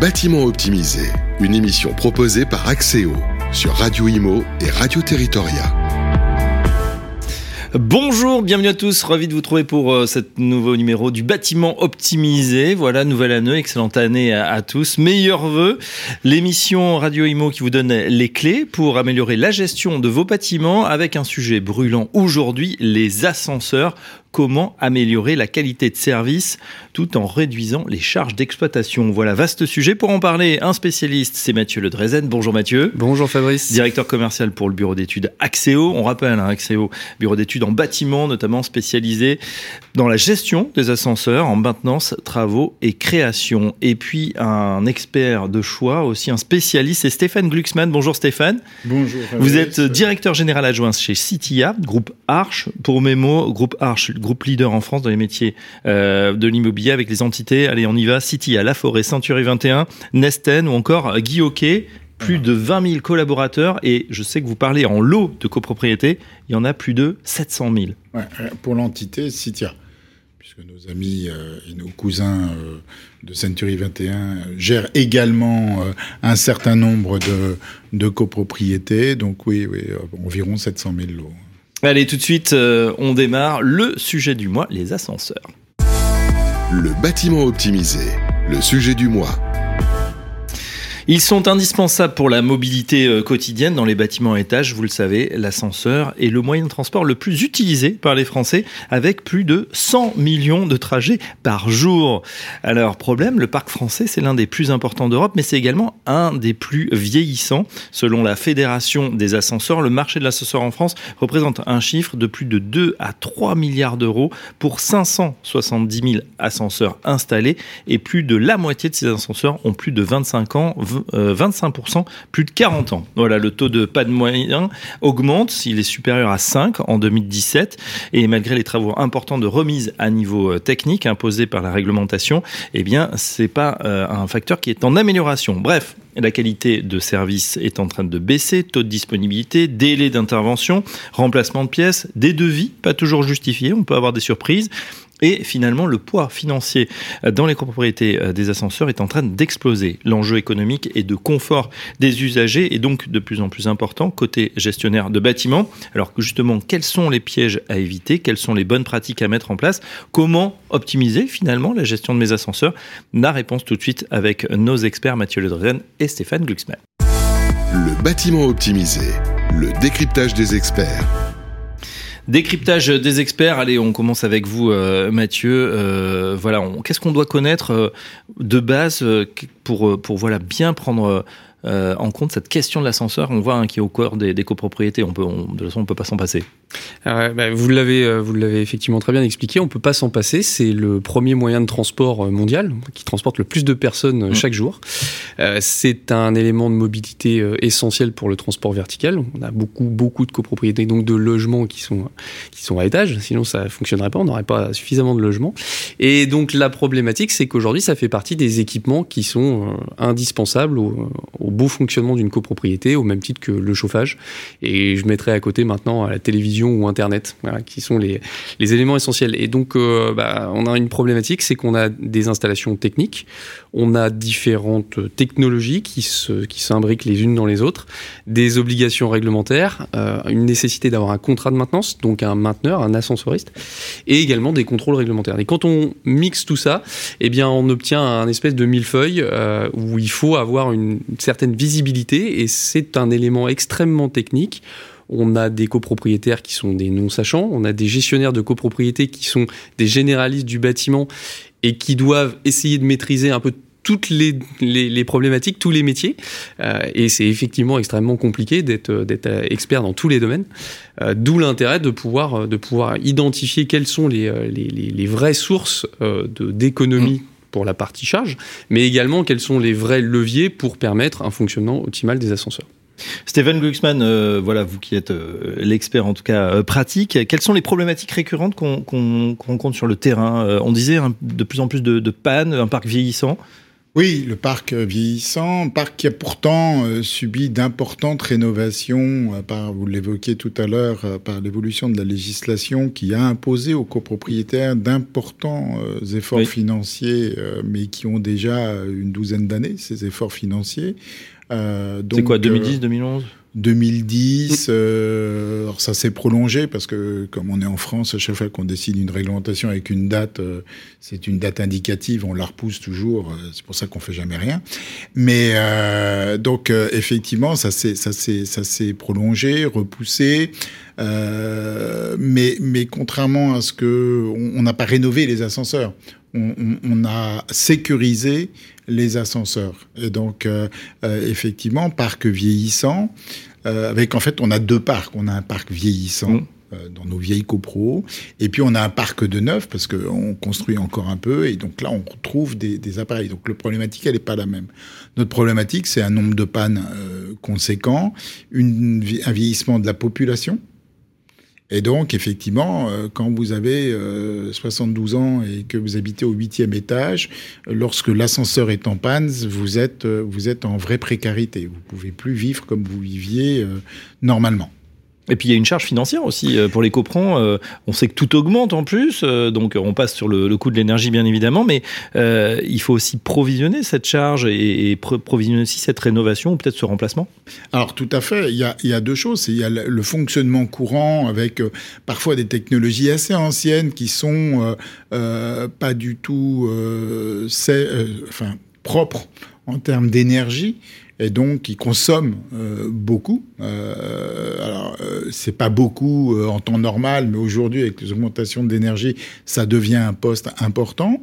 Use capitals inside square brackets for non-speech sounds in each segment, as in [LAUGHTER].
bâtiment optimisé, une émission proposée par Axéo sur Radio Imo et Radio Territoria. Bonjour, bienvenue à tous, ravi de vous trouver pour euh, ce nouveau numéro du bâtiment optimisé. Voilà, nouvelle année, excellente année à, tous. Meilleurs vœux, l'émission Radio Imo qui vous donne les clés pour améliorer la gestion de vos bâtiments avec un sujet brûlant aujourd'hui, les ascenseurs comment améliorer la qualité de service tout en réduisant les charges d'exploitation. Voilà, vaste sujet. Pour en parler, un spécialiste, c'est Mathieu Le Drezen. Bonjour Mathieu. Bonjour Fabrice. Directeur commercial pour le bureau d'études Axéo. On rappelle, hein, Axéo, bureau d'études en bâtiment, notamment spécialisé dans la gestion des ascenseurs, en maintenance, travaux et création. Et puis un expert de choix, aussi un spécialiste, c'est Stéphane Glucksmann. Bonjour Stéphane. Bonjour. Fabrice. Vous êtes directeur général adjoint chez Citia, groupe Arche. Pour mes mots, groupe Arche, groupe leader en France dans les métiers euh, de l'immobilier avec les entités, allez on y va, City à La Forêt, Century 21, Nesten ou encore Guy Hockey, plus de 20 000 collaborateurs et je sais que vous parlez en lot de copropriété, il y en a plus de 700 000. Ouais, pour l'entité Citia, puisque nos amis euh, et nos cousins euh, de Century 21 gèrent également euh, un certain nombre de, de copropriétés, donc oui, oui environ 700 000 lots. Allez, tout de suite, euh, on démarre le sujet du mois, les ascenseurs. Le bâtiment optimisé, le sujet du mois. Ils sont indispensables pour la mobilité euh, quotidienne dans les bâtiments étages. Vous le savez, l'ascenseur est le moyen de transport le plus utilisé par les Français avec plus de 100 millions de trajets par jour. Alors, problème, le parc français, c'est l'un des plus importants d'Europe, mais c'est également un des plus vieillissants. Selon la Fédération des ascenseurs, le marché de l'ascenseur en France représente un chiffre de plus de 2 à 3 milliards d'euros pour 570 000 ascenseurs installés et plus de la moitié de ces ascenseurs ont plus de 25 ans, 25%, plus de 40 ans. Voilà, le taux de panne moyen augmente, il est supérieur à 5 en 2017 et malgré les travaux importants de remise à niveau technique imposés par la réglementation, eh bien, c'est pas un facteur qui est en amélioration. Bref, la qualité de service est en train de baisser, taux de disponibilité, délai d'intervention, remplacement de pièces, des devis pas toujours justifiés, on peut avoir des surprises. Et finalement, le poids financier dans les copropriétés des ascenseurs est en train d'exploser. L'enjeu économique et de confort des usagers est donc de plus en plus important côté gestionnaire de bâtiments. Alors que justement, quels sont les pièges à éviter? Quelles sont les bonnes pratiques à mettre en place? Comment optimiser finalement la gestion de mes ascenseurs? La réponse tout de suite avec nos experts Mathieu Ledrezen et Stéphane Glucksmann. Le bâtiment optimisé, le décryptage des experts. Décryptage des experts. Allez, on commence avec vous, euh, Mathieu. Euh, voilà, qu'est-ce qu'on doit connaître euh, de base pour bien prendre euh, en compte cette question de l'ascenseur On voit hein, qui est au cœur des, des copropriétés. On peut, on, de toute façon, on peut pas s'en passer. Euh, bah, vous l'avez, vous l'avez effectivement très bien expliqué. On peut pas s'en passer. C'est le premier moyen de transport mondial qui transporte le plus de personnes mmh. chaque jour. Euh, c'est un élément de mobilité essentiel pour le transport vertical. On a beaucoup, beaucoup de copropriétés, donc de logements qui sont qui sont à étage. Sinon, ça fonctionnerait pas. On n'aurait pas suffisamment de logements. Et donc la problématique, c'est qu'aujourd'hui, ça fait partie des équipements qui sont indispensables au, au beau fonctionnement d'une copropriété, au même titre que le chauffage. Et je mettrai à côté maintenant la télévision ou Internet, qui sont les, éléments essentiels. Et donc, euh, bah, on a une problématique, c'est qu'on a des installations techniques, on a différentes technologies qui se, qui s'imbriquent les unes dans les autres, des obligations réglementaires, euh, une nécessité d'avoir un contrat de maintenance, donc un mainteneur, un ascensoriste, et également des contrôles réglementaires. Et quand on mixe tout ça, eh bien, on obtient un espèce de millefeuille euh, où il faut avoir une certaine visibilité et c'est un élément extrêmement technique. On a des copropriétaires qui sont des non-sachants, on a des gestionnaires de copropriétés qui sont des généralistes du bâtiment et qui doivent essayer de maîtriser un peu toutes les, problématiques, tous les métiers. Euh, et c'est effectivement extrêmement compliqué d'être d'être expert dans tous les domaines. Euh, D'où l'intérêt de pouvoir de pouvoir identifier quelles sont les vraies sources euh, d'économie. Pour la partie charge, mais également quels sont les vrais leviers pour permettre un fonctionnement optimal des ascenseurs. Stéphane Glucksmann, euh, voilà, vous qui êtes euh, l'expert en tout cas euh, pratique, quelles sont les problématiques récurrentes qu'on qu qu rencontre sur le terrain? On disait hein, de plus en plus de, de pannes, un parc vieillissant. Oui, le parc vieillissant, parc qui a pourtant euh, subi d'importantes rénovations, euh, par, vous l'évoquiez tout à l'heure, euh, par l'évolution de la législation qui a imposé aux copropriétaires d'importants efforts financiers, mais qui ont déjà une douzaine d'années, ces efforts financiers. C'est quoi, 2010, 2011 2010. Euh, ça s'est prolongé parce que comme on est en France, à chaque fois qu'on décide une réglementation avec une date, euh, c'est une date indicative, on la repousse toujours. Euh, c'est pour ça qu'on fait jamais rien. Mais euh, donc effectivement, ça s'est ça s'est ça s'est prolongé, repoussé. mais mais contrairement à ce que on n'a pas rénové les ascenseurs, on, on, on a sécurisé les ascenseurs. Et donc, effectivement, parc vieillissant, euh, avec en fait, on a deux parcs. On a un parc vieillissant. Mmh. dans nos vieilles copros. Et puis on a un parc de neuf parce qu'on construit encore un peu et donc là on retrouve des, des appareils. Donc le problématique elle n'est pas la même. Notre problématique c'est un nombre de pannes euh, conséquent, une, un vieillissement de la population et donc, effectivement, euh, quand vous avez 72 euh, ans et que vous habitez au huitième étage, lorsque l'ascenseur est en panne, vous êtes, euh, vous êtes en vraie précarité. Vous pouvez plus vivre comme vous viviez normalement. Et puis il y a une charge financière aussi euh, pour les coprons. Euh, on sait que tout augmente en plus, euh, donc on passe sur le, le coût de l'énergie bien évidemment, mais il faut aussi provisionner cette charge et, provisionner aussi cette rénovation ou peut-être ce remplacement. Alors tout à fait. Il y a, deux choses. Il y a le fonctionnement courant avec parfois des technologies assez anciennes qui sont pas du tout, enfin propres en termes d'énergie et donc qui consomment euh, beaucoup. Euh, alors, euh, c'est pas beaucoup euh, en temps normal, mais aujourd'hui, avec les augmentations d'énergie, ça devient un poste important.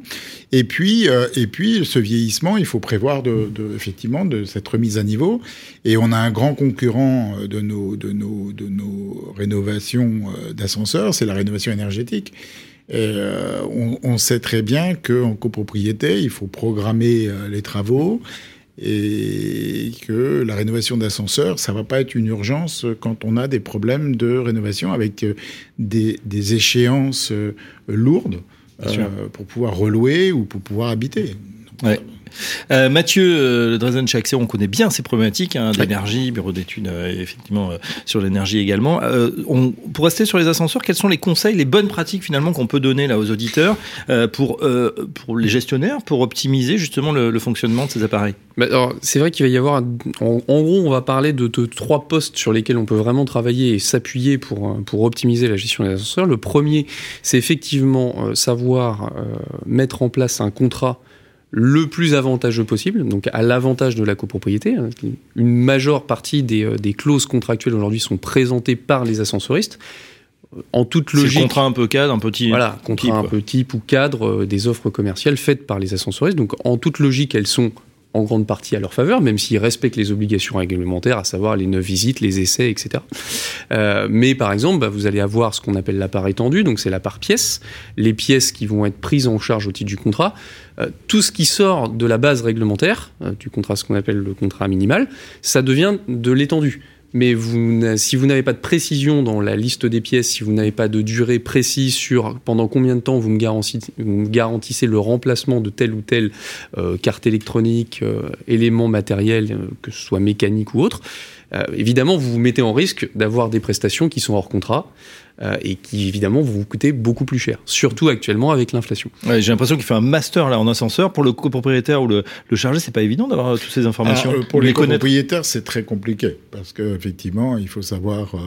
Et puis, et puis, ce vieillissement, il faut prévoir de, effectivement de cette remise à niveau. Et on a un grand concurrent de nos, de nos, de nos rénovations d'ascenseurs, c'est la rénovation énergétique. Et on, sait très bien qu'en copropriété, il faut programmer les travaux et que la rénovation d'ascenseurs, ça va pas être une urgence quand on a des problèmes de rénovation avec euh, des, des échéances euh, lourdes euh, pour pouvoir relouer ou pour pouvoir habiter. Ouais. Euh, Mathieu euh, le Dresden chez Axéo, on connaît bien ces problématiques hein, d'énergie, bureau d'études, euh, effectivement sur l'énergie également. On, pour rester sur les ascenseurs, quels sont les conseils, les bonnes pratiques finalement qu'on peut donner là aux auditeurs pour pour les gestionnaires pour optimiser justement le, le fonctionnement de ces appareils? C'est vrai qu'il va y avoir, en, en, gros, on va parler de, de, trois postes sur lesquels on peut vraiment travailler et s'appuyer pour pour optimiser la gestion des ascenseurs. Le premier, c'est effectivement savoir mettre en place un contrat le plus avantageux possible, donc à l'avantage de la copropriété. Hein, une majeure partie des, euh, des clauses contractuelles aujourd'hui sont présentées par les ascensoristes. En toute logique. contrat un peu cadre, un petit. Voilà, contrat type, un peu type ou cadre euh, des offres commerciales faites par les ascensoristes. Donc en toute logique, elles sont en grande partie à leur faveur, même s'ils respectent les obligations réglementaires, à savoir les neuf visites, les essais, etc. Euh, mais par exemple, bah, vous allez avoir ce qu'on appelle la part étendue, donc c'est la part pièce, les pièces qui vont être prises en charge au titre du contrat. Euh, tout ce qui sort de la base réglementaire, euh, du contrat, ce qu'on appelle le contrat minimal, ça devient de l'étendue mais vous, si vous n'avez pas de précision dans la liste des pièces, si vous n'avez pas de durée précise sur pendant combien de temps vous me garantissez, le remplacement de telle ou telle euh, carte électronique, euh, élément matériel, euh, que ce soit mécanique ou autre, évidemment vous vous mettez en risque d'avoir des prestations qui sont hors contrat euh, et qui évidemment vont vous coûter beaucoup plus cher, surtout actuellement avec l'inflation. Ouais, J'ai l'impression qu'il fait un master là en ascenseur pour le copropriétaire ou le, le chargé, c'est pas évident d'avoir euh, toutes ces informations. Ah, pour les, les copropriétaires, c'est très compliqué parce que effectivement, il faut savoir euh,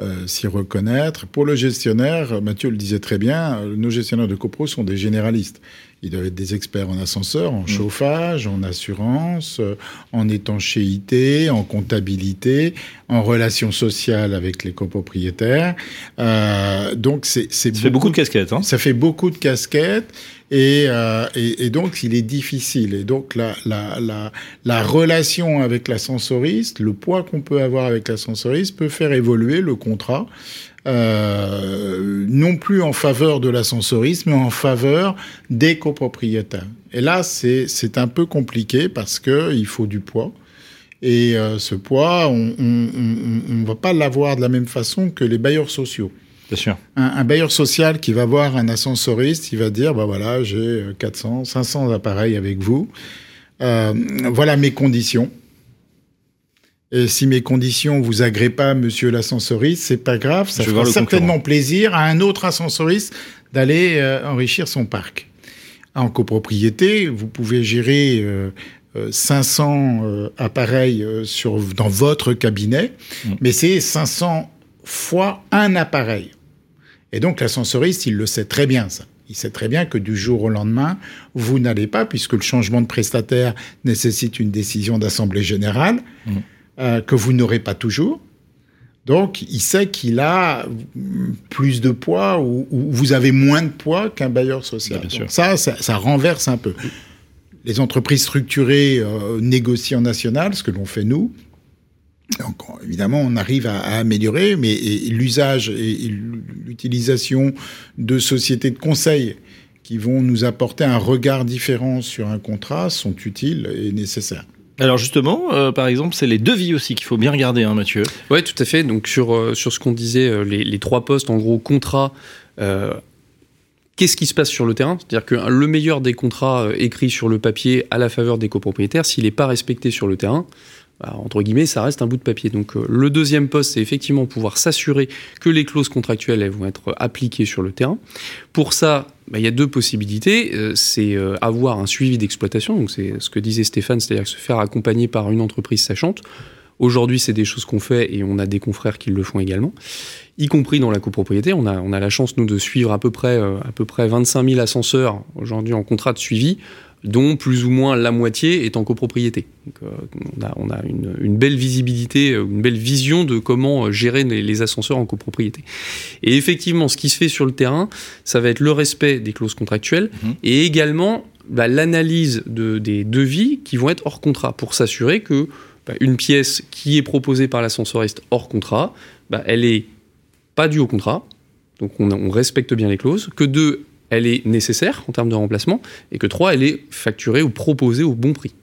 euh, s'y reconnaître. Pour le gestionnaire, Mathieu le disait très bien, euh, nos gestionnaires de copro sont des généralistes. Ils doivent être des experts en ascenseur, en mmh. chauffage, en assurance, euh, en étanchéité, en comptabilité, en relations sociales avec les copropriétaires. Euh, donc c'est ça beaucoup, fait beaucoup de casquettes. Hein ça fait beaucoup de casquettes. Et, euh, et, et, donc, il est difficile. Et donc, la, la, la, la relation avec l'ascensoriste, le poids qu'on peut avoir avec l'ascensoriste peut faire évoluer le contrat euh, non plus en faveur de l'ascensoriste, mais en faveur des copropriétaires. Et là, c'est un peu compliqué parce que il faut du poids. Et euh, ce poids, on ne va pas l'avoir de la même façon que les bailleurs sociaux. Bien sûr. Un, un, bailleur social qui va voir un ascensoriste, il va dire, bah voilà, j'ai 400, 500 appareils avec vous. euh, voilà mes conditions. Et si mes conditions vous agréent pas, monsieur l'ascensoriste, c'est pas grave, ça fera certainement plaisir à un autre ascensoriste d'aller euh, enrichir son parc. En copropriété, vous pouvez gérer 500 euh, appareils sur, dans votre cabinet, mm. mais c'est 500 fois un appareil. Et donc l'ascensoriste, il le sait très bien ça. Il sait très bien que du jour au lendemain, vous n'allez pas, puisque le changement de prestataire nécessite une décision d'assemblée générale, mmh. Euh, que vous n'aurez pas toujours. Donc, il sait qu'il a plus de poids ou, vous avez moins de poids qu'un bailleur social. ça, ça, renverse un peu. Les entreprises structurées euh, négocient en national, ce que l'on fait nous, donc, évidemment, on arrive à, améliorer, mais l'usage et, l'utilisation de sociétés de conseil qui vont nous apporter un regard différent sur un contrat sont utiles et nécessaires. Alors justement, euh, par exemple, c'est les devis aussi qu'il faut bien regarder, hein, Mathieu. Oui, tout à fait. Donc sur, euh, ce qu'on disait, euh, les, trois postes, en gros, contrat, qu'est-ce qui se passe sur le terrain? C'est-à-dire que le meilleur des contrats écrits sur le papier à la faveur des copropriétaires, s'il n'est pas respecté sur le terrain, bah, entre guillemets, ça reste un bout de papier. Donc euh, le deuxième poste, c'est effectivement pouvoir s'assurer que les clauses contractuelles elles vont être appliquées sur le terrain. Pour ça, bah, il y a deux possibilités. Euh, c'est euh, avoir un suivi d'exploitation, donc c'est ce que disait Stéphane, c'est-à-dire se faire accompagner par une entreprise sachante. Aujourd'hui, c'est des choses qu'on fait et on a des confrères qui le font également, y compris dans la copropriété. On a, on a la chance, nous, de suivre à peu près, à peu près 25 000 ascenseurs aujourd'hui en contrat de suivi dont plus ou moins la moitié est en copropriété. Donc, euh, on a, une, belle visibilité, euh, une belle vision de comment euh, gérer les, ascenseurs en copropriété. Et effectivement, ce qui se fait sur le terrain, ça va être le respect des clauses contractuelles mhm. et également bah, l'analyse de, des devis qui vont être hors contrat pour s'assurer que bah, une pièce qui est proposée par l'ascensoriste hors contrat, bah, elle est pas due au contrat, donc on, on respecte bien les clauses, que deux, elle est nécessaire en termes de remplacement, et que 3, elle est facturée ou proposée au bon prix.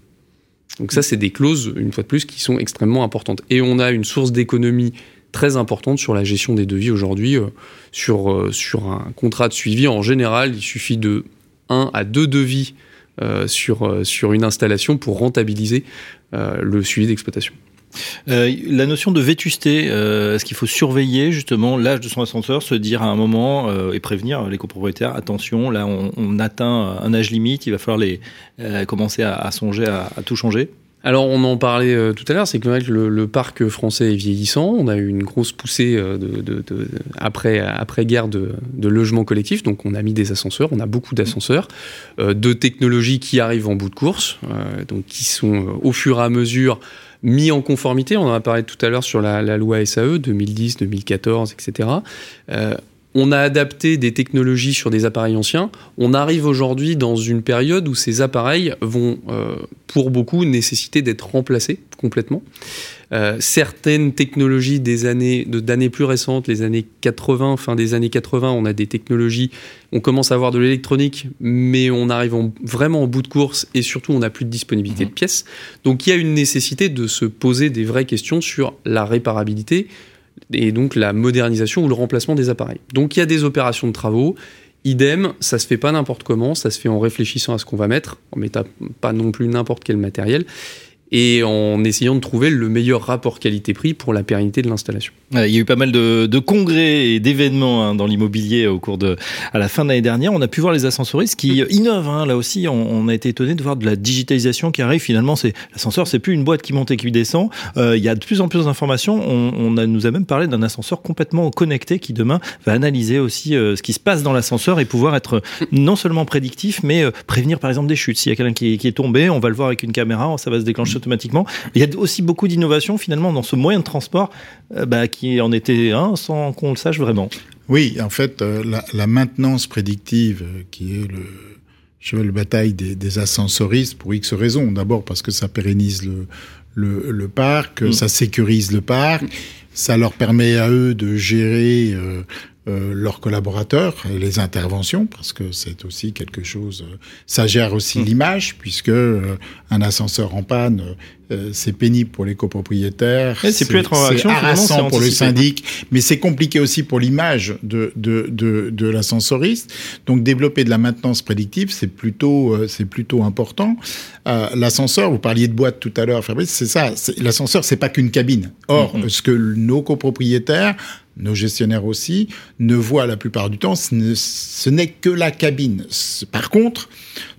Donc ça, c'est des clauses, une fois de plus, qui sont extrêmement importantes. Et on a une source d'économie très importante sur la gestion des devis aujourd'hui. Euh, sur, euh, sur un contrat de suivi, en général, il suffit de 1 à 2 devis euh, sur une installation pour rentabiliser le suivi d'exploitation. Euh, la notion de vétusté, euh, est-ce qu'il faut surveiller justement l'âge de son ascenseur, se dire à un moment euh, et prévenir les copropriétaires, attention, là on, atteint un âge limite, il va falloir les, commencer à, songer à, tout changer? Alors on en parlait tout à l'heure, c'est que le, parc français est vieillissant. On a eu une grosse poussée après après guerre de logements collectifs, donc on a mis des ascenseurs, on a beaucoup d'ascenseurs, de technologies qui arrivent en bout de course, donc qui sont au fur et à mesure mis en conformité. On en a parlé tout à l'heure sur la, loi SAE 2010, 2014, etc. on a adapté des technologies sur des appareils anciens. On arrive aujourd'hui dans une période où ces appareils vont, euh, pour beaucoup, nécessiter d'être remplacés complètement. Euh, certaines technologies des années d'années plus récentes, les années 80, fin des années 80, on a des technologies, on commence à avoir de l'électronique, mais on arrive vraiment au bout de course et surtout on n'a plus de disponibilité de mhm. pièces. Donc il y a une nécessité de se poser des vraies questions sur la réparabilité et donc la modernisation ou le remplacement des appareils. Donc il y a des opérations de travaux. Idem, ça se fait pas n'importe comment, ça se fait en réfléchissant à ce qu'on va mettre, en mettant pas non plus n'importe quel matériel et en essayant de trouver le meilleur rapport qualité-prix pour la pérennité de l'installation. Il y a eu pas mal de, congrès et d'événements hein, dans l'immobilier au cours de à la fin de l'année dernière. On a pu voir les ascensoristes qui innovent. Hein. Là aussi, on, a été étonné de voir de la digitalisation qui arrive. Finalement, c'est l'ascenseur, c'est plus une boîte qui monte et qui descend. Euh, il y a de plus en plus d'informations. On, nous a même parlé d'un ascenseur complètement connecté qui demain va analyser aussi euh, ce qui se passe dans l'ascenseur et pouvoir être non seulement prédictif, mais euh, prévenir par exemple des chutes. S'il y a quelqu'un qui, qui, est tombé, on va le voir avec une caméra, ça va se déclencher automatiquement. Il y a aussi beaucoup d'innovations finalement dans ce moyen de transport euh, bah, qui en était un sans qu'on le sache vraiment. Oui, en fait, euh, la, maintenance prédictive, euh, qui est le cheval de bataille des, ascensoristes pour X raisons. D'abord parce que ça pérennise le, le, parc, mm. ça sécurise le parc, ça leur permet à eux de gérer euh, leurs collaborateurs et les interventions, parce que c'est aussi quelque chose. Euh, ça gère aussi mmh. l'image, puisque euh, un ascenseur en panne, c'est pénible pour les copropriétaires. c'est plus être en réaction, harassant pour le syndic, mais c'est compliqué aussi pour l'image de de de, de l'ascensoriste. Donc développer de la maintenance prédictive, c'est plutôt c'est plutôt important. l'ascenseur, vous parliez de boîte tout à l'heure, Fabrice, c'est ça. L'ascenseur, c'est pas qu'une cabine. Or, mmh. ce que nos copropriétaires nos gestionnaires aussi, ne voient la plupart du temps, ce n'est que la cabine. Par contre,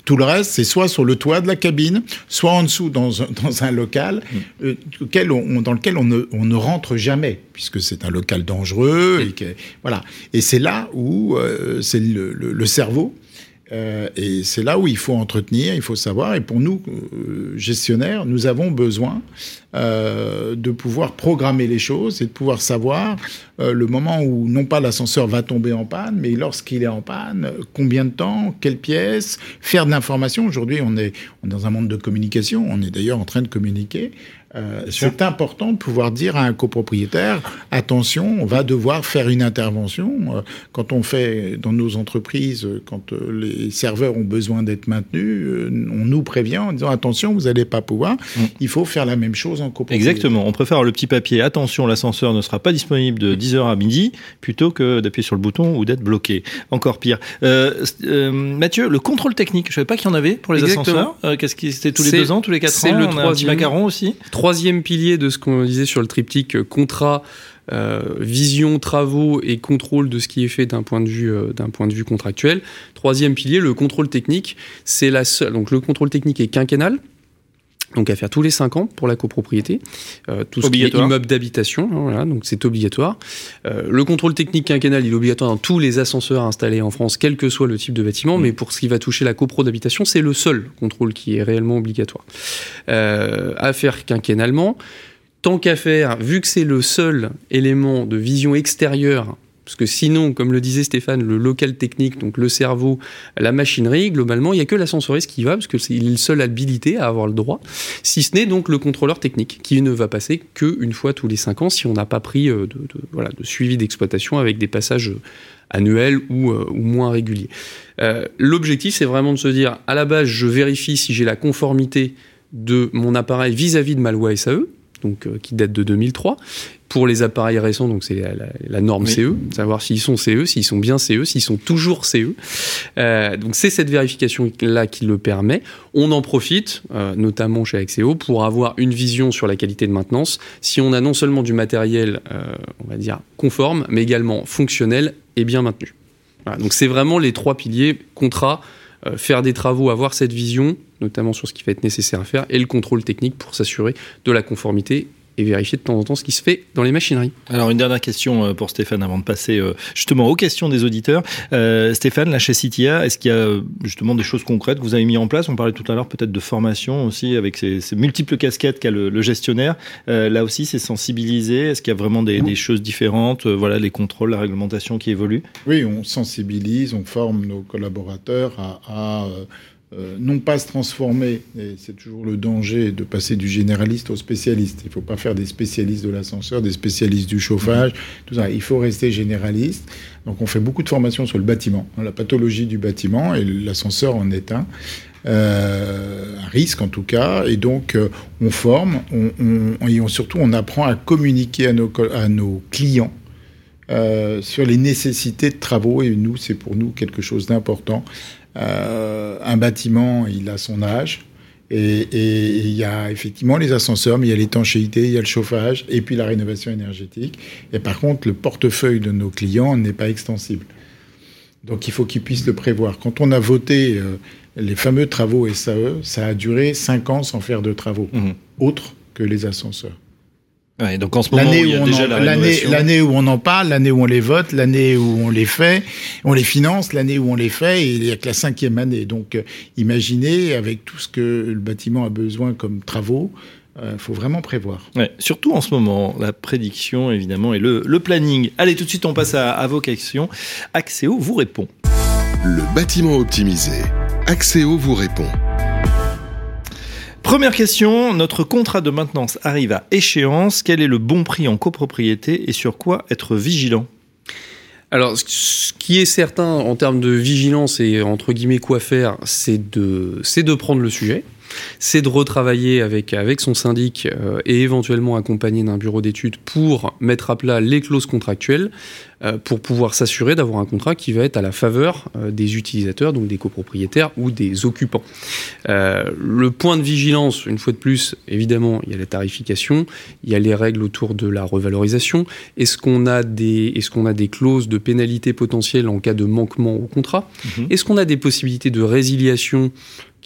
tout le reste, c'est soit sur le toit de la cabine, soit en dessous dans, [LAUGHS] dans un local mm. euh, dans lequel on ne, on ne, rentre jamais, puisque c'est un local dangereux. Et voilà. Et c'est là où euh, c'est le, le, cerveau euh, et c'est là où il faut entretenir, il faut savoir. Et pour nous, euh, gestionnaires, nous avons besoin euh, de pouvoir programmer les choses et de pouvoir savoir le moment où non pas l'ascenseur va tomber en panne, mais lorsqu'il est en panne, combien de temps, quelle pièce, faire de l'information. Aujourd'hui, on est, on est dans un monde de communication. On est d'ailleurs en train de communiquer. Euh, c'est important de pouvoir dire à un copropriétaire attention, on va devoir faire une intervention. Euh, quand on fait dans nos entreprises, euh, quand les serveurs ont besoin d'être maintenus, on nous prévient en disant attention, vous n'allez pas pouvoir. Mm. Il faut faire la même chose en copropriété. Exactement. On préfère le petit papier attention, l'ascenseur ne sera pas disponible de 10h à midi plutôt que d'appuyer sur le bouton ou d'être bloqué. Encore pire. Mathieu, le contrôle technique, je ne savais pas qu'il y en avait pour les ascenseurs. Qu'est-ce qui c'était tous les deux ans, tous les quatre ans le on a un petit macaron aussi? Troisième pilier de ce qu'on disait sur le triptyque euh, contrat, euh, vision, travaux et contrôle de ce qui est fait d'un point de vue euh, d'un point de vue contractuel. Troisième pilier, le contrôle technique, c'est la. Donc le contrôle technique est quinquennal. Donc à faire tous les cinq ans pour la copropriété, tout ce qui est immeuble d'habitation, hein, voilà, donc c'est obligatoire. le contrôle technique quinquennal, il est obligatoire dans tous les ascenseurs installés en France, quel que soit le type de bâtiment, mmh. mais pour ce qui va toucher la copro d'habitation, c'est le seul contrôle qui est réellement obligatoire euh, à faire quinquennalement. Tant qu'à faire, vu que c'est le seul élément de vision extérieure, parce que sinon, comme le disait Stéphane, le local technique, donc le cerveau, la machinerie, globalement, il n'y a que l'ascensoriste qui va, parce qu'il est le seul habilité à avoir le droit, si ce n'est donc le contrôleur technique, qui ne va passer qu'une fois tous les cinq ans si on n'a pas pris euh, de, suivi d'exploitation avec des passages annuels ou, euh, ou moins réguliers. Euh, l'objectif, c'est vraiment de se dire, à la base, je vérifie si j'ai la conformité de mon appareil vis-à-vis de ma loi SAE, donc euh, qui date de 2003. Pour les appareils récents, donc c'est la, norme CE, savoir s'ils sont CE, s'ils sont bien CE, s'ils sont toujours CE. Euh, donc c'est cette vérification là qui le permet. On en profite, euh, notamment chez Axéo, pour avoir une vision sur la qualité de maintenance. Si on a non seulement du matériel, on va dire conforme, mais également fonctionnel et bien maintenu. donc c'est vraiment les trois piliers contrat, faire des travaux, avoir cette vision, notamment sur ce qui va être nécessaire à faire, et le contrôle technique pour s'assurer de la conformité et vérifier de temps en temps ce qui se fait dans les machineries. Alors une dernière question euh, pour Stéphane avant de passer euh, justement aux questions des auditeurs. Euh, Stéphane, là chez Citia, est-ce qu'il y a justement des choses concrètes que vous avez mis en place? On parlait tout à l'heure peut-être de formation aussi avec ces, multiples casquettes qu'a le, gestionnaire. là aussi, c'est sensibilisé. Est-ce qu'il y a vraiment des, choses différentes? Voilà, les contrôles, la réglementation qui évolue. Oui, on sensibilise, on forme nos collaborateurs à euh, non pas se transformer, et c'est toujours le danger de passer du généraliste au spécialiste. Il ne faut pas faire des spécialistes de l'ascenseur, des spécialistes du chauffage, tout ça. Il faut rester généraliste. Donc on fait beaucoup de formations sur le bâtiment, hein, la pathologie du bâtiment, et l'ascenseur en est un. Euh, un risque en tout cas, et donc euh, on forme, et surtout on apprend à communiquer à nos, à nos clients sur les nécessités de travaux, et nous, c'est pour nous quelque chose d'important. Euh, un bâtiment, il a son âge. Et, il y a effectivement les ascenseurs, mais il y a l'étanchéité, il y a le chauffage, et puis la rénovation énergétique. Et par contre, le portefeuille de nos clients n'est pas extensible. Donc il faut qu'ils puissent le prévoir. Quand on a voté euh, les fameux travaux SAE, ça a duré 5 ans sans faire de travaux, mmh. autres que les ascenseurs donc en ce moment, L'année où on en parle, l'année où on les vote, l'année où on les fait, on les finance, l'année où on les fait, et il n'y a que la cinquième année. Donc euh, imaginez, avec tout ce que le bâtiment a besoin comme travaux, il euh, faut vraiment prévoir. Ouais, surtout en ce moment, la prédiction évidemment et le, le planning. Allez, tout de suite, on passe à, à vos questions. Axéo vous répond. Le bâtiment optimisé. Axéo vous répond. Première question, notre contrat de maintenance arrive à échéance. Quel est le bon prix en copropriété et sur quoi être vigilant? Alors, ce qui est certain en termes de vigilance et entre guillemets quoi faire, c'est de, de prendre le sujet c'est de retravailler avec, avec son syndic euh, et éventuellement accompagné d'un bureau d'études pour mettre à plat les clauses contractuelles euh, pour pouvoir s'assurer d'avoir un contrat qui va être à la faveur euh, des utilisateurs, donc des copropriétaires ou des occupants. le point de vigilance, une fois de plus, évidemment, il y a la tarification, il y a les règles autour de la revalorisation. Est-ce qu'on a des, est-ce qu'on a des clauses de pénalité potentielle en cas de manquement au contrat? Mhm. Est-ce qu'on a des possibilités de résiliation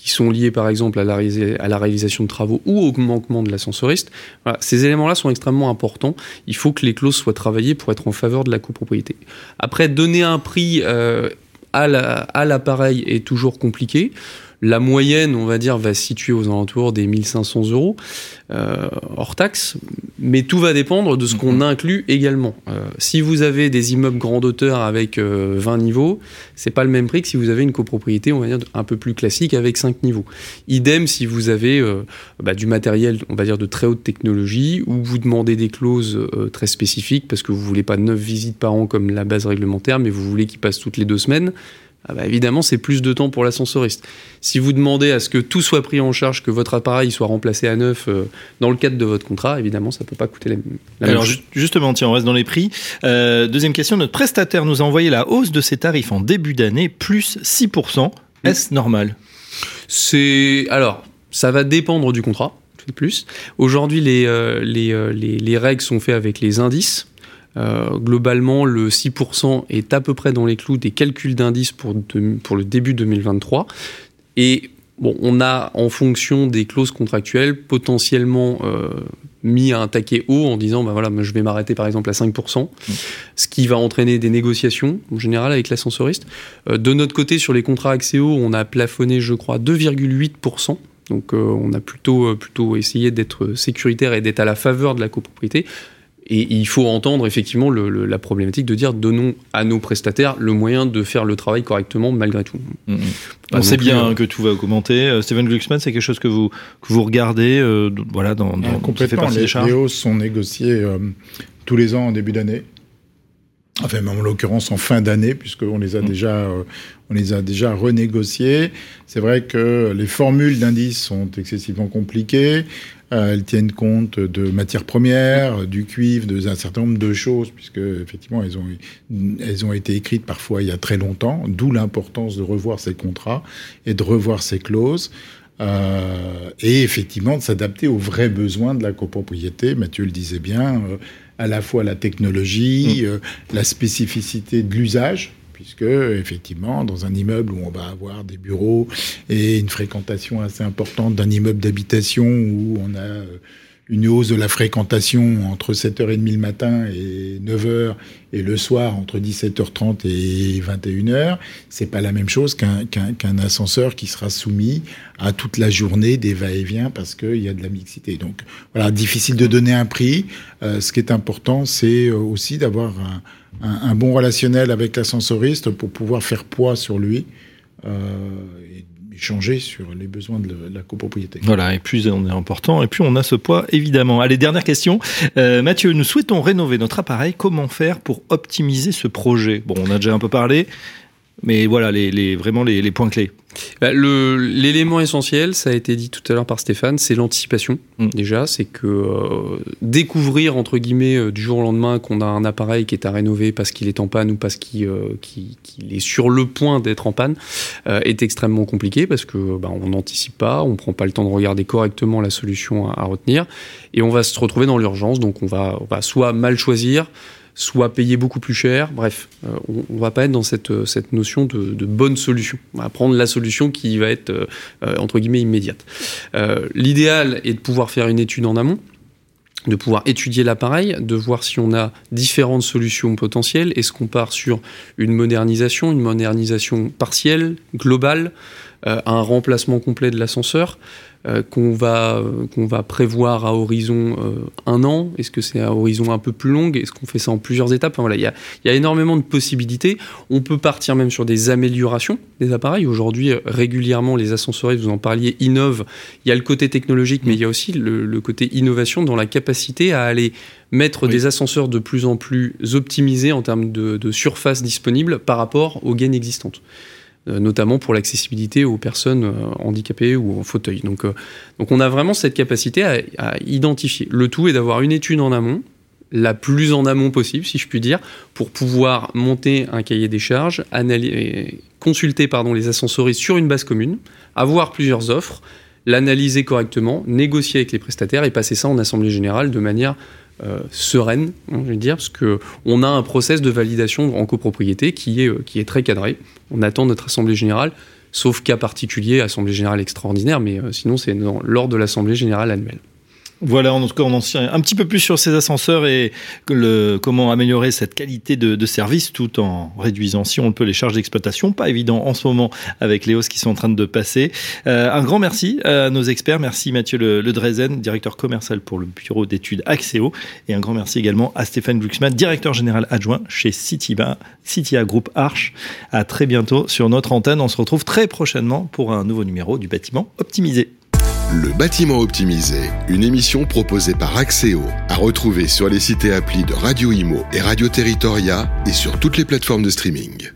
qui sont liés par exemple à la, à la, réalisation de travaux ou au manquement de l'ascensoriste. Voilà, ces éléments-là sont extrêmement importants. Il faut que les clauses soient travaillées pour être en faveur de la copropriété. Après, donner un prix euh, à l'appareil est toujours compliqué. La moyenne, on va dire, va se situer aux alentours des 1500 euros euh, hors taxe, mais tout va dépendre de ce qu'on mhm. inclut également. Euh, si vous avez des immeubles grande hauteur avec 20 euh, niveaux, c'est pas le même prix que si vous avez une copropriété, on va dire, un peu plus classique avec 5 niveaux. Idem si vous avez bah, du matériel, on va dire, de très haute technologie, ou vous demandez des clauses très spécifiques parce que vous voulez pas 9 visites par an comme la base réglementaire, mais vous voulez qu'il passe toutes les deux semaines ah bah évidemment, c'est plus de temps pour l'ascensoriste. Si vous demandez à ce que tout soit pris en charge, que votre appareil soit remplacé à neuf euh, dans le cadre de votre contrat, évidemment, ça ne peut pas coûter la, la Alors justement, tiens, on reste dans les prix. Euh, deuxième question, notre prestataire nous a envoyé la hausse de ses tarifs en début d'année, plus 6%. Est-ce normal? C'est alors, ça va dépendre du contrat. Plus. Aujourd'hui, les, euh, les, les, les règles sont faites avec les indices. Euh, globalement, le 6% est à peu près dans les clous des calculs d'indices pour, le début 2023. Et bon, on a, en fonction des clauses contractuelles, potentiellement euh, mis à un taquet haut en disant bah voilà, je vais m'arrêter par exemple à 5%, ce qui va entraîner des négociations en général avec l'ascensoriste. Euh, de notre côté, sur les contrats Axéo, on a plafonné, je crois, 2,8%. Donc on a plutôt, plutôt essayé d'être sécuritaire et d'être à la faveur de la copropriété. Et il faut entendre effectivement la problématique de dire donnons à nos prestataires le moyen de faire le travail correctement malgré tout. Mm, mm. On sait bien euh, que tout va augmenter. Euh, Steven Glucksmann, c'est quelque chose que vous, que vous regardez euh, voilà, dans, dans complètement. les, les, hausses sont négociées tous les ans en début d'année. Enfin, en l'occurrence en fin d'année, puisqu'on les a mm. déjà, on les a déjà renégociées. C'est vrai que les formules d'indices sont excessivement compliquées. Euh, elles tiennent compte de matières premières, du cuivre, d'un certain nombre de choses, puisque effectivement elles ont, elles ont été écrites parfois il y a très longtemps, d'où l'importance de revoir ces contrats et de revoir ces clauses. Euh, et effectivement de s'adapter aux vrais besoins de la copropriété. Mathieu le disait bien, euh, à la fois la technologie, mmh. la spécificité de l'usage, puisque effectivement, dans un immeuble où on va avoir des bureaux et une fréquentation assez importante d'un immeuble d'habitation où on a euh, une hausse de la fréquentation entre 7h30 le matin et 9h et le soir entre 17h30 et 21h, c'est pas la même chose qu'un ascenseur qui sera soumis à toute la journée des va-et-vient parce qu'il y a de la mixité. Donc voilà, difficile de donner un prix. Euh, ce qui est important, c'est euh, aussi d'avoir un, bon relationnel avec l'ascensoriste pour pouvoir faire poids sur lui euh, échanger sur les besoins de la copropriété. Voilà, et puis on est important, et puis on a ce poids évidemment. Allez, dernière question. Euh, Mathieu, nous souhaitons rénover notre appareil. Comment faire pour optimiser ce projet? Bon, on a déjà un peu parlé, mais voilà, les, les vraiment les, les points clés. Bah, l'élément essentiel, ça a été dit tout à l'heure par Stéphane, c'est l'anticipation. Mm. Déjà, c'est que euh, découvrir entre guillemets euh, du jour au lendemain qu'on a un appareil qui est à rénover parce qu'il est en panne ou parce qu'il euh, est sur le point d'être en panne est extrêmement compliqué parce que bah, on n'anticipe pas, on prend pas le temps de regarder correctement la solution à, à retenir et on va se retrouver dans l'urgence. Donc on va, on va soit mal choisir soit payer beaucoup plus cher. Bref, euh, on, ne va pas être dans cette, euh, notion de, de, bonne solution. On va prendre la solution qui va être euh, entre guillemets immédiate. L'idéal est de pouvoir faire une étude en amont de pouvoir étudier l'appareil, de voir si on a différentes solutions potentielles. Est-ce qu'on part sur une modernisation, une modernisation partielle, globale, un remplacement complet de l'ascenseur? Euh, qu'on va, euh, qu'on va prévoir à horizon un an? Est-ce que c'est à horizon un peu plus long? Est-ce qu'on fait ça en plusieurs étapes? Enfin, voilà, Il y a, y a énormément de possibilités. On peut partir même sur des améliorations des appareils. Aujourd'hui, régulièrement, les ascensoristes, vous en parliez, innovent. Il y a le côté technologique, mais il y a aussi le, côté innovation dans la capacité à aller mettre des ascenseurs de plus en plus optimisés en termes de, de surface disponible par rapport aux gaines existantes. Euh, notamment pour l'accessibilité aux personnes euh, handicapées ou en fauteuil. Donc, euh, donc on a vraiment cette capacité à, identifier. Le tout est d'avoir une étude en amont, la plus en amont possible, si je puis dire, pour pouvoir monter un cahier des charges, consulter pardon, les ascensoristes sur une base commune, avoir plusieurs offres, l'analyser correctement, négocier avec les prestataires et passer ça en assemblée générale de manière euh, sereine, hein, je vais dire, parce que on a un process de validation en copropriété qui est, euh, qui est très cadré. On attend notre assemblée générale, sauf cas particulier, assemblée générale extraordinaire, mais euh, sinon c'est lors de l'assemblée générale annuelle. Voilà, en tout cas, on en sait un petit peu plus sur ces ascenseurs et comment améliorer cette qualité de, service tout en réduisant, si on le peut, les charges d'exploitation. Pas évident en ce moment avec les hausses qui sont en train de passer. Euh, un grand merci à nos experts. Merci Mathieu Le, le directeur commercial pour le bureau d'études Axéo. Et un grand merci également à Stéphane Glucksmann, directeur général adjoint chez Citia, Citia Group Arch. À très bientôt sur notre antenne. On se retrouve très prochainement pour un nouveau numéro du bâtiment optimisé. Le bâtiment optimisé, une émission proposée par Axéo, à retrouver sur les sites et applis de Radio Imo et Radio Territoria et sur toutes les plateformes de streaming.